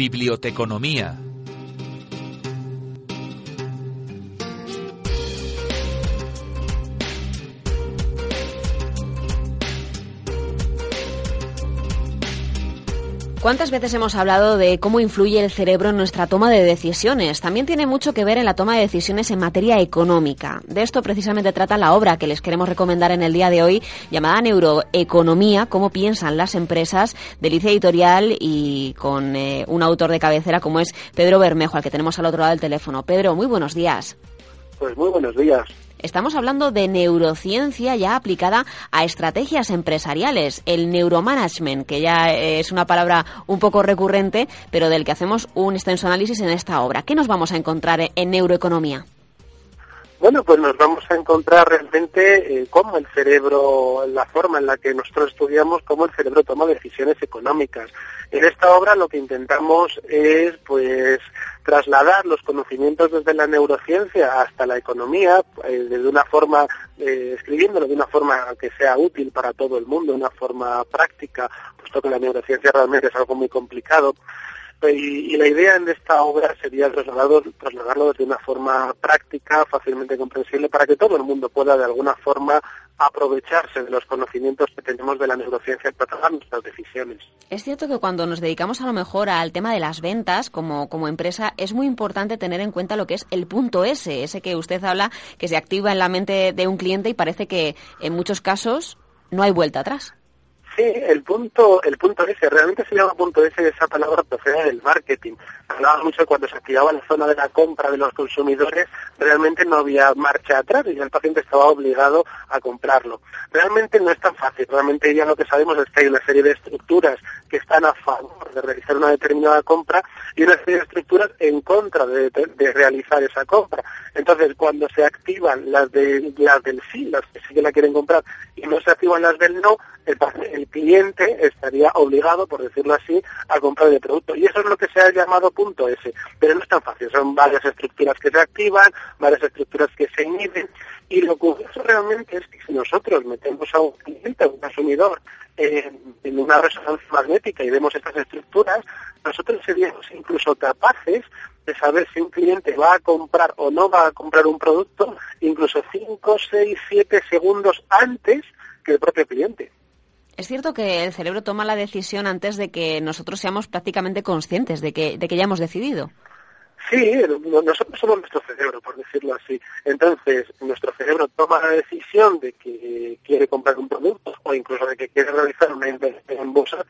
Biblioteconomía. ¿Cuántas veces hemos hablado de cómo influye el cerebro en nuestra toma de decisiones? También tiene mucho que ver en la toma de decisiones en materia económica. De esto precisamente trata la obra que les queremos recomendar en el día de hoy, llamada Neuroeconomía, cómo piensan las empresas, de Licia Editorial y con eh, un autor de cabecera como es Pedro Bermejo, al que tenemos al otro lado del teléfono. Pedro, muy buenos días. Pues muy buenos días. Estamos hablando de neurociencia ya aplicada a estrategias empresariales, el neuromanagement, que ya es una palabra un poco recurrente, pero del que hacemos un extenso análisis en esta obra. ¿Qué nos vamos a encontrar en neuroeconomía? Bueno, pues nos vamos a encontrar realmente eh, cómo el cerebro, la forma en la que nosotros estudiamos, cómo el cerebro toma decisiones económicas. En esta obra lo que intentamos es, pues, trasladar los conocimientos desde la neurociencia hasta la economía, eh, de una forma, eh, escribiéndolo de una forma que sea útil para todo el mundo, una forma práctica, puesto que la neurociencia realmente es algo muy complicado. Y, la idea en esta obra sería trasladarlo, trasladarlo de una forma práctica, fácilmente comprensible, para que todo el mundo pueda de alguna forma aprovecharse de los conocimientos que tenemos de la neurociencia para tomar nuestras decisiones. Es cierto que cuando nos dedicamos a lo mejor al tema de las ventas como, como empresa, es muy importante tener en cuenta lo que es el punto S, ese que usted habla, que se activa en la mente de un cliente y parece que en muchos casos no hay vuelta atrás. Sí, el punto, el punto S, realmente se llama punto S, esa palabra procede del marketing. Hablaba mucho cuando se activaba la zona de la compra de los consumidores, realmente no había marcha atrás y el paciente estaba obligado a comprarlo. Realmente no es tan fácil, realmente ya lo que sabemos es que hay una serie de estructuras que están a favor de realizar una determinada compra y una serie de estructuras en contra de, realizar esa compra. Entonces, cuando se activan las, de, las del sí, las que sí que la quieren comprar, y no se activan las del no, el, cliente estaría obligado, por decirlo así, a comprar el producto. Y eso es lo que se ha llamado punto S. Pero no es tan fácil, son varias estructuras que se activan, varias estructuras que se inhiben, y lo curioso realmente es que si nosotros metemos a un cliente, a un consumidor, en una resonancia magnética y vemos estas estructuras, nosotros seríamos incluso capaces de saber si un cliente va a comprar o no va a comprar un producto, incluso 5, 6, 7 segundos antes que el propio cliente. Es cierto que el cerebro toma la decisión antes de que nosotros seamos prácticamente conscientes de que, de que ya hemos decidido. Sí, nosotros somos nuestro cerebro, por decirlo así. Entonces, nuestro cerebro toma la decisión de que quiere comprar un producto o incluso de que quiere realizar una inversión en bolsa,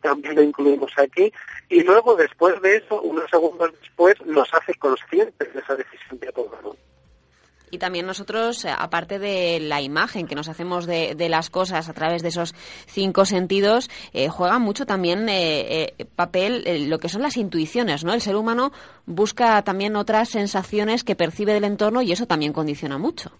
también lo incluimos aquí, y luego, después de eso, unos segundos después, nos hace conscientes de esa decisión que ha tomado. Y también nosotros, eh, aparte de la imagen que nos hacemos de, las cosas a través de esos cinco sentidos, eh, juega mucho también eh, papel lo que son las intuiciones, ¿no? El ser humano busca también otras sensaciones que percibe del entorno y eso también condiciona mucho.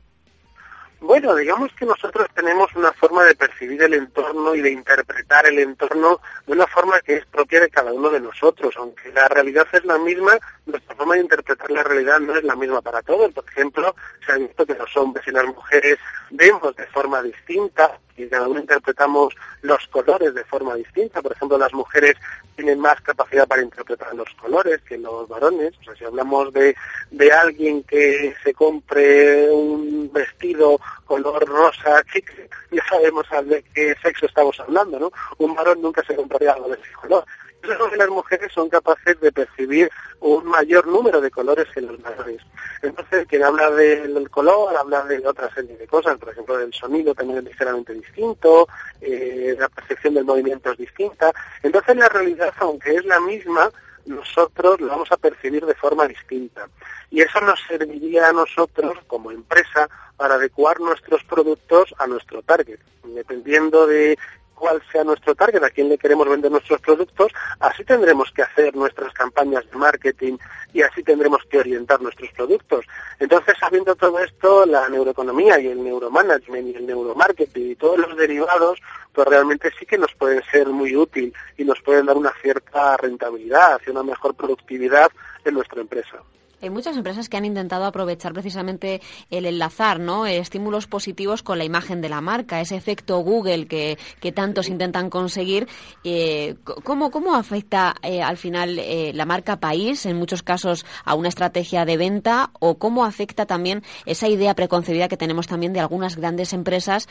Bueno, digamos que nosotros tenemos una forma de percibir el entorno y de interpretar el entorno de una forma que es propia de cada uno de nosotros. Aunque la realidad es la misma, nuestra forma de interpretar la realidad no es la misma para todos. Por ejemplo, se ha visto que los hombres y las mujeres vemos de forma distinta y cada uno interpretamos los colores de forma distinta. Por ejemplo, las mujeres tienen más capacidad para interpretar los colores que los varones. O sea, si hablamos de, de alguien que se compre un vestido color rosa chicle, ya sabemos de qué sexo estamos hablando, ¿no? Un varón nunca se compraría algo de ese color. Eso que las mujeres son capaces de percibir un mayor número de colores que los varones. Entonces, quien habla del color, habla de otra serie de cosas, por ejemplo, el sonido también es ligeramente distinto, eh, la percepción del movimiento es distinta. Entonces, la realidad, aunque es la misma, nosotros lo vamos a percibir de forma distinta. Y eso nos serviría a nosotros como empresa para adecuar nuestros productos a nuestro target. Dependiendo de cuál sea nuestro target, a quién le queremos vender nuestros productos, así tendremos que hacer nuestras campañas de marketing y así tendremos que orientar nuestros productos. Entonces, sabiendo todo esto, la neuroeconomía y el neuromanagement y el neuromarketing y todos los derivados, pues realmente sí que nos pueden ser muy útil y nos pueden dar una cierta rentabilidad y una mejor productividad en nuestra empresa. Hay muchas empresas que han intentado aprovechar precisamente el enlazar ¿no? estímulos positivos con la imagen de la marca, ese efecto Google que, que tantos intentan conseguir. Eh, ¿cómo, ¿Cómo afecta eh, al final eh, la marca país, en muchos casos, a una estrategia de venta o cómo afecta también esa idea preconcebida que tenemos también de algunas grandes empresas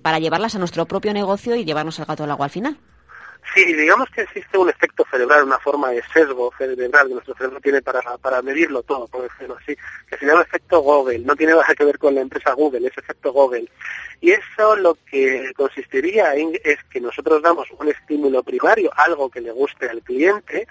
para llevarlas a nuestro propio negocio y llevarnos el gato al agua al final? Sí, digamos que existe un efecto cerebral, una forma de sesgo cerebral que nuestro cerebro tiene para, para medirlo todo, por decirlo así, que se llama efecto Google, no tiene nada que ver con la empresa Google, es efecto Google. Y eso lo que consistiría en es que nosotros damos un estímulo primario, algo que le guste al cliente,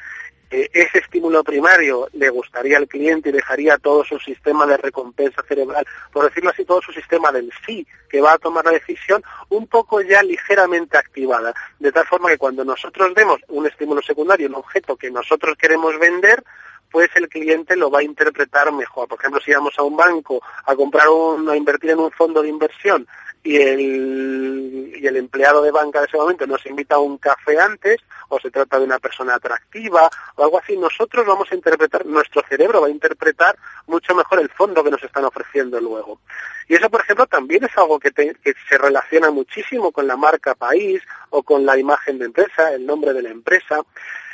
ese estímulo primario le gustaría al cliente y dejaría todo su sistema de recompensa cerebral, por decirlo así, todo su sistema del sí que va a tomar la decisión, un poco ya ligeramente activada. De tal forma que cuando nosotros demos un estímulo secundario, un objeto que nosotros queremos vender, pues el cliente lo va a interpretar mejor. Por ejemplo, si vamos a un banco a comprar un, a invertir en un fondo de inversión y el, y el empleado de banca de ese momento nos invita a un café antes, o se trata de una persona atractiva, o algo así, nosotros vamos a interpretar, nuestro cerebro va a interpretar mucho mejor el fondo que nos están ofreciendo luego. Y eso, por ejemplo, también es algo que, que se relaciona muchísimo con la marca país o con la imagen de empresa, el nombre de la empresa.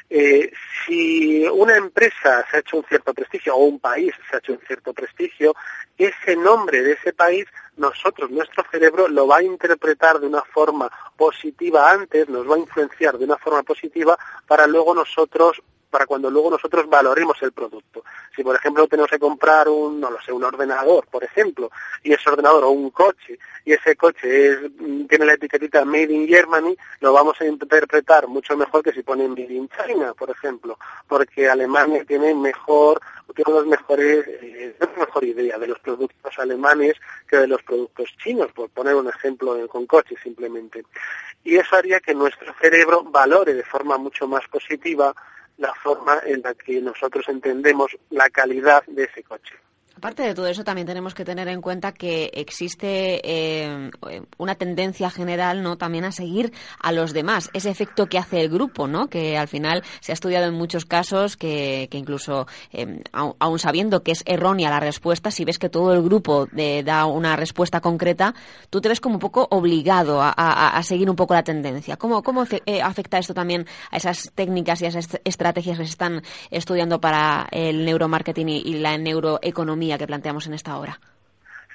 Eh, si una empresa se ha hecho un cierto prestigio o un país se ha hecho un cierto prestigio, ese nombre de ese país, nosotros, nuestro cerebro, lo va a interpretar de una forma positiva antes, nos va a influenciar de una forma positiva para luego nosotros para cuando luego nosotros valoremos el producto. Si, por ejemplo, tenemos que comprar un, no lo sé, un ordenador, por ejemplo, y ese ordenador o un coche, y ese coche es, tiene la etiquetita Made in Germany, lo vamos a interpretar mucho mejor que si pone Made in China, por ejemplo, porque Alemania tiene mejor, tiene los mejores, eh, mejor idea de los productos alemanes que de los productos chinos, por poner un ejemplo con coches simplemente. Y eso haría que nuestro cerebro valore de forma mucho más positiva la forma en la que nosotros entendemos la calidad de ese coche. Aparte de todo eso, también tenemos que tener en cuenta que existe eh, una tendencia general, ¿no? También a seguir a los demás. Ese efecto que hace el grupo, ¿no? Que al final se ha estudiado en muchos casos que, que incluso, eh, aun sabiendo que es errónea la respuesta, si ves que todo el grupo eh, da una respuesta concreta, tú te ves como un poco obligado a, a, seguir un poco la tendencia. ¿Cómo, cómo afecta esto también a esas técnicas y a esas estrategias que se están estudiando para el neuromarketing y la neuroeconomía? Que planteamos en esta obra.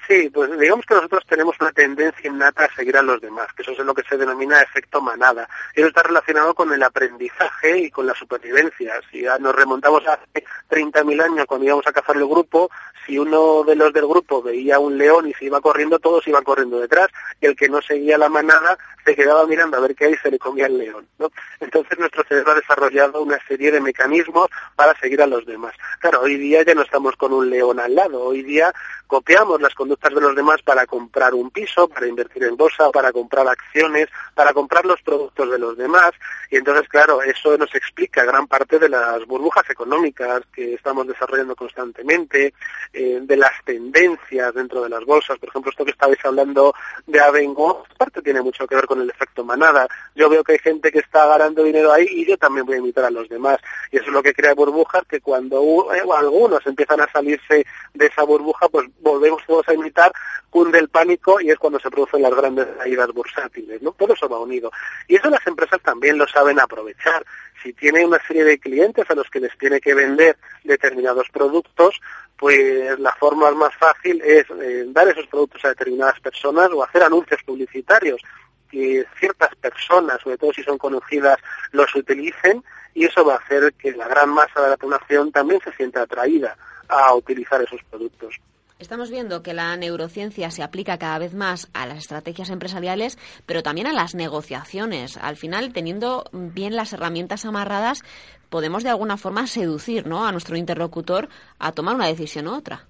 Sí, pues digamos que nosotros tenemos una tendencia innata a seguir a los demás, que eso es lo que se denomina efecto manada. Eso está relacionado con el aprendizaje y con la supervivencia. Si nos remontamos a hace 30.000 años cuando íbamos a cazar el grupo, si uno de los del grupo veía un león y se iba corriendo, todos iban corriendo detrás, y el que no seguía la manada se quedaba mirando a ver qué hay y se le comía el león. ¿no? Entonces nuestro cerebro ha desarrollado una serie de mecanismos para seguir a los demás. Claro, hoy día ya no estamos con un león al lado, hoy día copiamos las conductas de los demás para comprar un piso, para invertir en bolsa, para comprar acciones, para comprar los productos de los demás. Y entonces, claro, eso nos explica gran parte de las burbujas económicas que estamos desarrollando constantemente, eh, de las tendencias dentro de las bolsas. Por ejemplo, esto que estabais hablando de Avengo, parte tiene mucho que ver con el efecto manada. Yo veo que hay gente que está ganando dinero ahí y yo también voy a invitar a los demás. Y eso es lo que crea burbujas que cuando eh, algunos empiezan a salirse de esa burbuja, pues volvemos todos a imitar, cunde el pánico y es cuando se producen las grandes caídas bursátiles, ¿no? Todo eso va unido. Y eso las empresas también lo saben aprovechar. Si tiene una serie de clientes a los que les tiene que vender determinados productos, pues la forma más fácil es eh, dar esos productos a determinadas personas o hacer anuncios publicitarios que ciertas personas, sobre todo si son conocidas, los utilicen y eso va a hacer que la gran masa de la población también se sienta atraída a utilizar esos productos. Estamos viendo que la neurociencia se aplica cada vez más a las estrategias empresariales, pero también a las negociaciones. Al final, teniendo bien las herramientas amarradas, podemos de alguna forma seducir ¿no? a nuestro interlocutor a tomar una decisión u otra.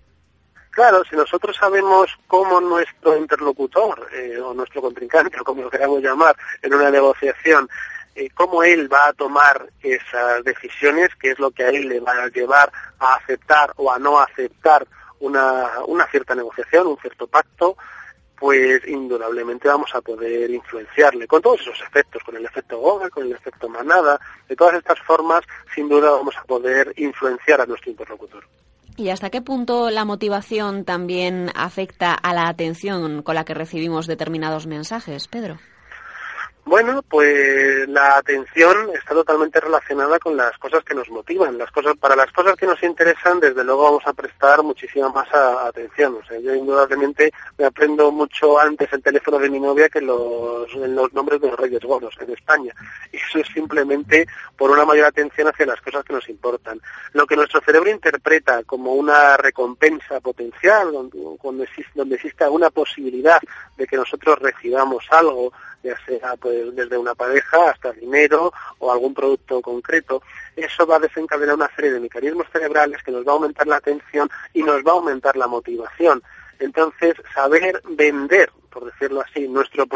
Claro, si nosotros sabemos cómo nuestro interlocutor eh, o nuestro contrincante, o como lo queramos llamar, en una negociación, eh, cómo él va a tomar esas decisiones, qué es lo que a él le va a llevar a aceptar o a no aceptar una, una cierta negociación, un cierto pacto, pues indudablemente vamos a poder influenciarle con todos esos efectos, con el efecto Goga, con el efecto manada, de todas estas formas, sin duda vamos a poder influenciar a nuestro interlocutor. ¿Y hasta qué punto la motivación también afecta a la atención con la que recibimos determinados mensajes, Pedro? Bueno, pues la atención está totalmente relacionada con las cosas que nos motivan. Las cosas, para las cosas que nos interesan, desde luego vamos a prestar muchísima más atención. O sea, yo indudablemente me aprendo mucho antes el teléfono de mi novia que los, nombres de los Reyes Godos en España. Y eso es simplemente por una mayor atención hacia las cosas que nos importan. Lo que nuestro cerebro interpreta como una recompensa potencial, donde, donde exista una posibilidad de que nosotros recibamos algo, ya sea pues desde una pareja hasta dinero o algún producto concreto, eso va a desencadenar una serie de mecanismos cerebrales que nos va a aumentar la atención y nos va a aumentar la motivación. Entonces, saber vender, por decirlo así, nuestros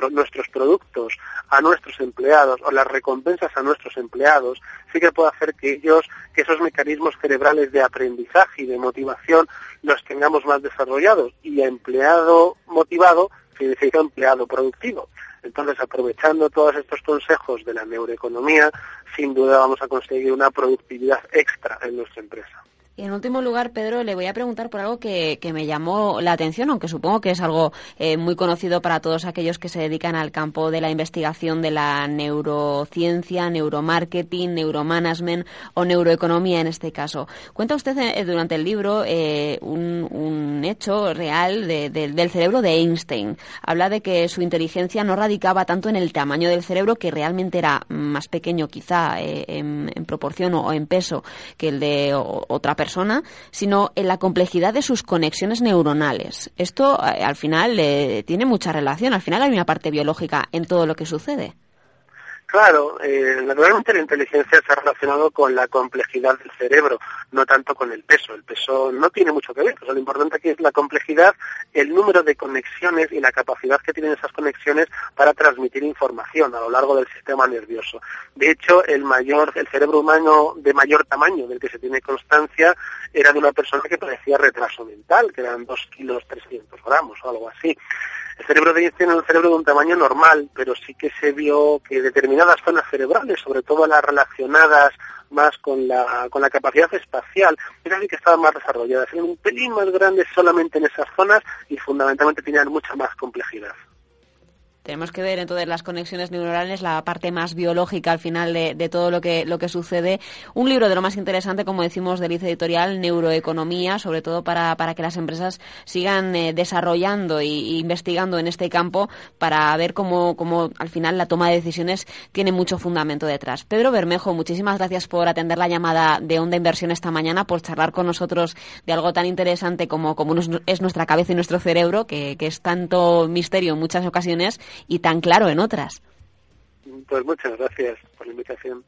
productos a nuestros empleados o las recompensas a nuestros empleados, sí que puede hacer que ellos, que esos mecanismos cerebrales de aprendizaje y de motivación los tengamos más desarrollados. Y empleado motivado significa empleado productivo. Entonces, aprovechando todos estos consejos de la neuroeconomía, sin duda vamos a conseguir una productividad extra en nuestra empresa. Y en último lugar, Pedro, le voy a preguntar por algo que, me llamó la atención, aunque supongo que es algo eh, muy conocido para todos aquellos que se dedican al campo de la investigación de la neurociencia, neuromarketing, neuromanagement o neuroeconomía en este caso. Cuenta usted eh, durante el libro eh, un, hecho real del cerebro de Einstein. Habla de que su inteligencia no radicaba tanto en el tamaño del cerebro, que realmente era más pequeño quizá en, proporción o, en peso que el de otra persona persona, sino en la complejidad de sus conexiones neuronales. Esto eh, al final eh, tiene mucha relación, al final hay una parte biológica en todo lo que sucede. Claro, eh, naturalmente la inteligencia se ha relacionado con la complejidad del cerebro, no tanto con el peso. El peso no tiene mucho que ver. lo importante aquí es la complejidad, el número de conexiones y la capacidad que tienen esas conexiones para transmitir información a lo largo del sistema nervioso. De hecho, el mayor, el cerebro humano de mayor tamaño del que se tiene constancia era de una persona que parecía retraso mental, que eran 2 kilos 300 gramos o algo así. El cerebro de Einstein es un cerebro de un tamaño normal, pero sí que se vio que determinadas zonas cerebrales, sobre todo las relacionadas más con la, con la capacidad espacial, eran que estaban más desarrolladas, eran un pelín más grandes solamente en esas zonas y fundamentalmente tenían mucha más complejidad. Tenemos que ver entonces las conexiones neuronales, la parte más biológica al final de, todo lo que, lo que sucede. Un libro de lo más interesante, como decimos, del ICE Editorial, Neuroeconomía, sobre todo para, para que las empresas sigan eh, desarrollando e investigando en este campo para ver cómo, cómo al final la toma de decisiones tiene mucho fundamento detrás. Pedro Bermejo, muchísimas gracias por atender la llamada de Onda Inversión esta mañana, por charlar con nosotros de algo tan interesante como, como es nuestra cabeza y nuestro cerebro, que, que es tanto misterio en muchas ocasiones y tan claro en otras. Pues muchas gracias por la invitación.